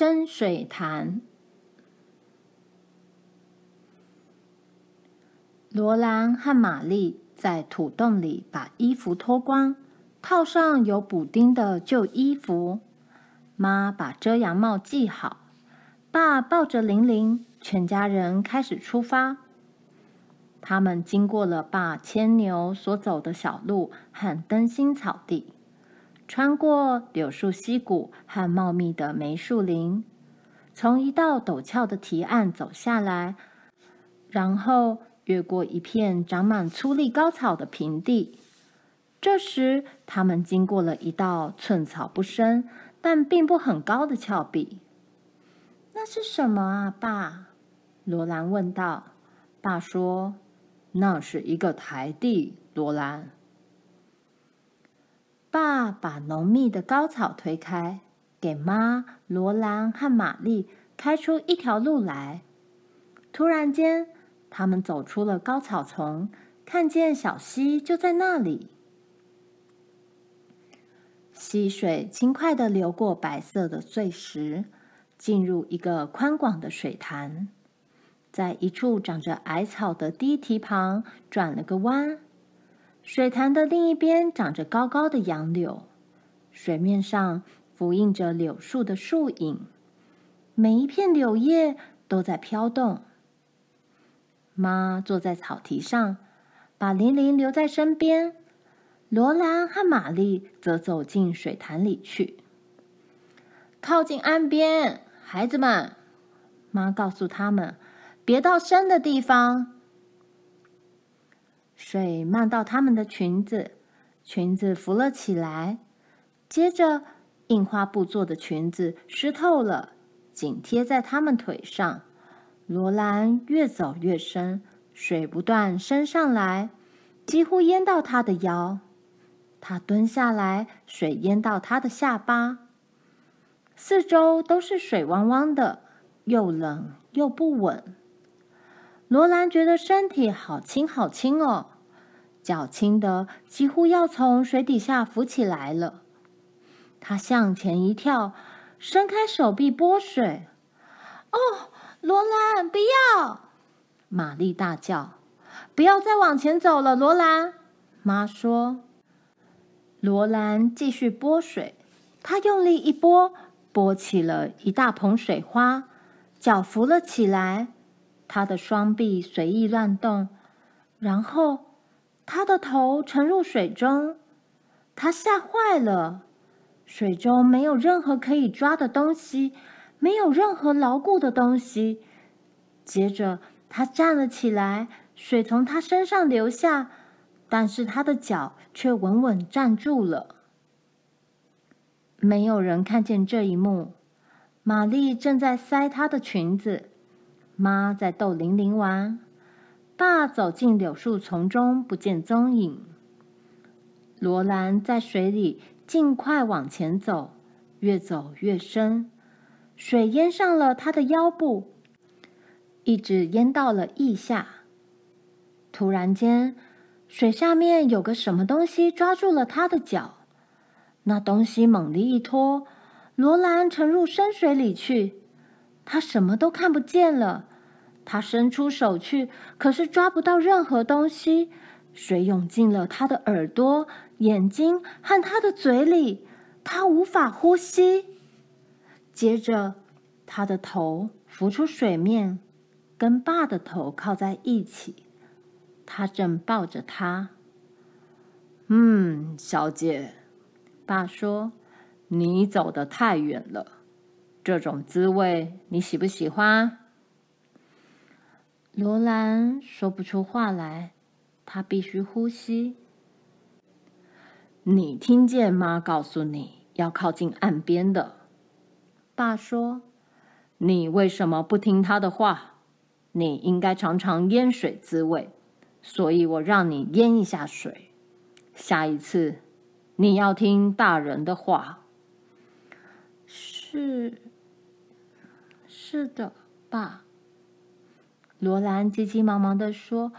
深水潭。罗兰和玛丽在土洞里把衣服脱光，套上有补丁的旧衣服。妈把遮阳帽系好，爸抱着玲玲，全家人开始出发。他们经过了爸牵牛所走的小路和灯芯草地。穿过柳树溪谷和茂密的梅树林，从一道陡峭的堤岸走下来，然后越过一片长满粗礫高草的平地。这时，他们经过了一道寸草不生但并不很高的峭壁。“那是什么啊，爸？”罗兰问道。爸说：“那是一个台地，罗兰。”爸把浓密的高草推开，给妈、罗兰和玛丽开出一条路来。突然间，他们走出了高草丛，看见小溪就在那里。溪水轻快地流过白色的碎石，进入一个宽广的水潭，在一处长着矮草的堤堤旁转了个弯。水潭的另一边长着高高的杨柳，水面上浮映着柳树的树影，每一片柳叶都在飘动。妈坐在草堤上，把玲玲留在身边，罗兰和玛丽则走进水潭里去。靠近岸边，孩子们，妈告诉他们，别到深的地方。水漫到他们的裙子，裙子浮了起来。接着，印花布做的裙子湿透了，紧贴在他们腿上。罗兰越走越深，水不断升上来，几乎淹到他的腰。他蹲下来，水淹到他的下巴。四周都是水汪汪的，又冷又不稳。罗兰觉得身体好轻好轻哦，脚轻得几乎要从水底下浮起来了。他向前一跳，伸开手臂拨水。“哦，罗兰，不要！”玛丽大叫，“不要再往前走了，罗兰。”妈说。罗兰继续拨水，他用力一拨，拨起了一大捧水花，脚浮了起来。他的双臂随意乱动，然后他的头沉入水中。他吓坏了，水中没有任何可以抓的东西，没有任何牢固的东西。接着他站了起来，水从他身上流下，但是他的脚却稳稳站住了。没有人看见这一幕。玛丽正在塞她的裙子。妈在逗玲玲玩，爸走进柳树丛中，不见踪影。罗兰在水里尽快往前走，越走越深，水淹上了他的腰部，一直淹到了腋下。突然间，水下面有个什么东西抓住了他的脚，那东西猛地一拖，罗兰沉入深水里去。他什么都看不见了。他伸出手去，可是抓不到任何东西。水涌进了他的耳朵、眼睛和他的嘴里，他无法呼吸。接着，他的头浮出水面，跟爸的头靠在一起。他正抱着他。嗯，小姐，爸说：“你走得太远了。”这种滋味，你喜不喜欢？罗兰说不出话来，他必须呼吸。你听见妈告诉你要靠近岸边的？爸说：“你为什么不听他的话？你应该尝尝淹水滋味，所以我让你淹一下水。下一次，你要听大人的话。”是。是的，爸。罗兰急急忙忙地说：“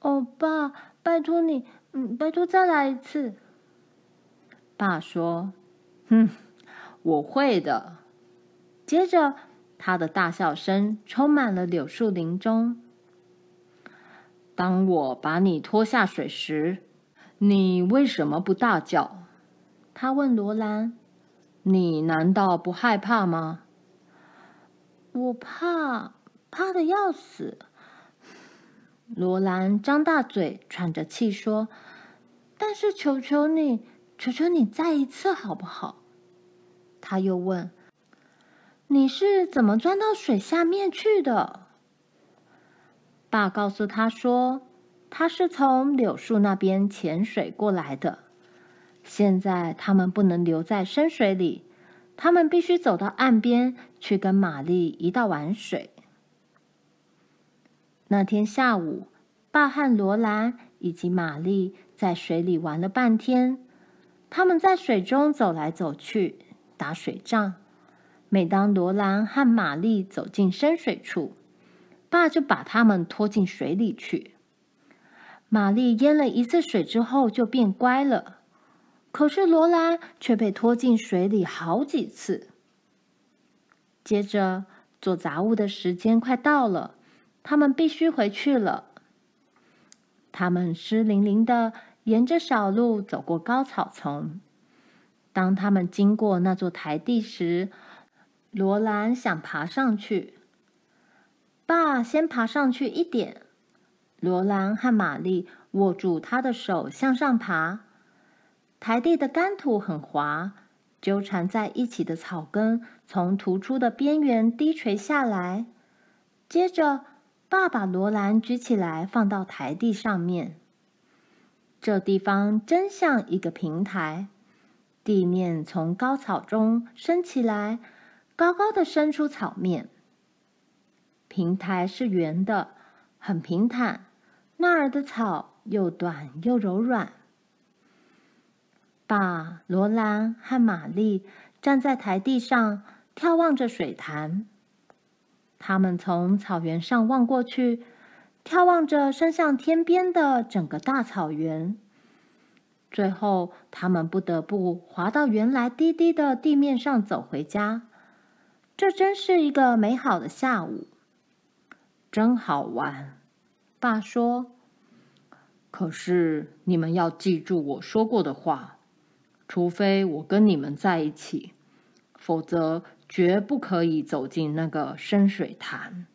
哦，爸，拜托你，嗯，拜托再来一次。”爸说：“哼，我会的。”接着，他的大笑声充满了柳树林中。当我把你拖下水时，你为什么不大叫？他问罗兰：“你难道不害怕吗？”我怕，怕的要死。罗兰张大嘴，喘着气说：“但是求求你，求求你，再一次好不好？”他又问：“你是怎么钻到水下面去的？”爸告诉他说：“他是从柳树那边潜水过来的。现在他们不能留在深水里，他们必须走到岸边去跟玛丽一道玩水。”那天下午，爸和罗兰以及玛丽在水里玩了半天。他们在水中走来走去，打水仗。每当罗兰和玛丽走进深水处，爸就把他们拖进水里去。玛丽淹了一次水之后就变乖了，可是罗兰却被拖进水里好几次。接着做杂物的时间快到了，他们必须回去了。他们湿淋淋的沿着小路走过高草丛。当他们经过那座台地时，罗兰想爬上去。爸先爬上去一点，罗兰和玛丽握住他的手向上爬。台地的干土很滑，纠缠在一起的草根从突出的边缘低垂下来。接着，爸把罗兰举起来放到台地上面。这地方真像一个平台，地面从高草中升起来，高高的伸出草面。平台是圆的，很平坦。那儿的草又短又柔软。爸、罗兰和玛丽站在台地上，眺望着水潭。他们从草原上望过去，眺望着伸向天边的整个大草原。最后，他们不得不滑到原来低低的地面上走回家。这真是一个美好的下午。真好玩，爸说。可是你们要记住我说过的话，除非我跟你们在一起，否则绝不可以走进那个深水潭。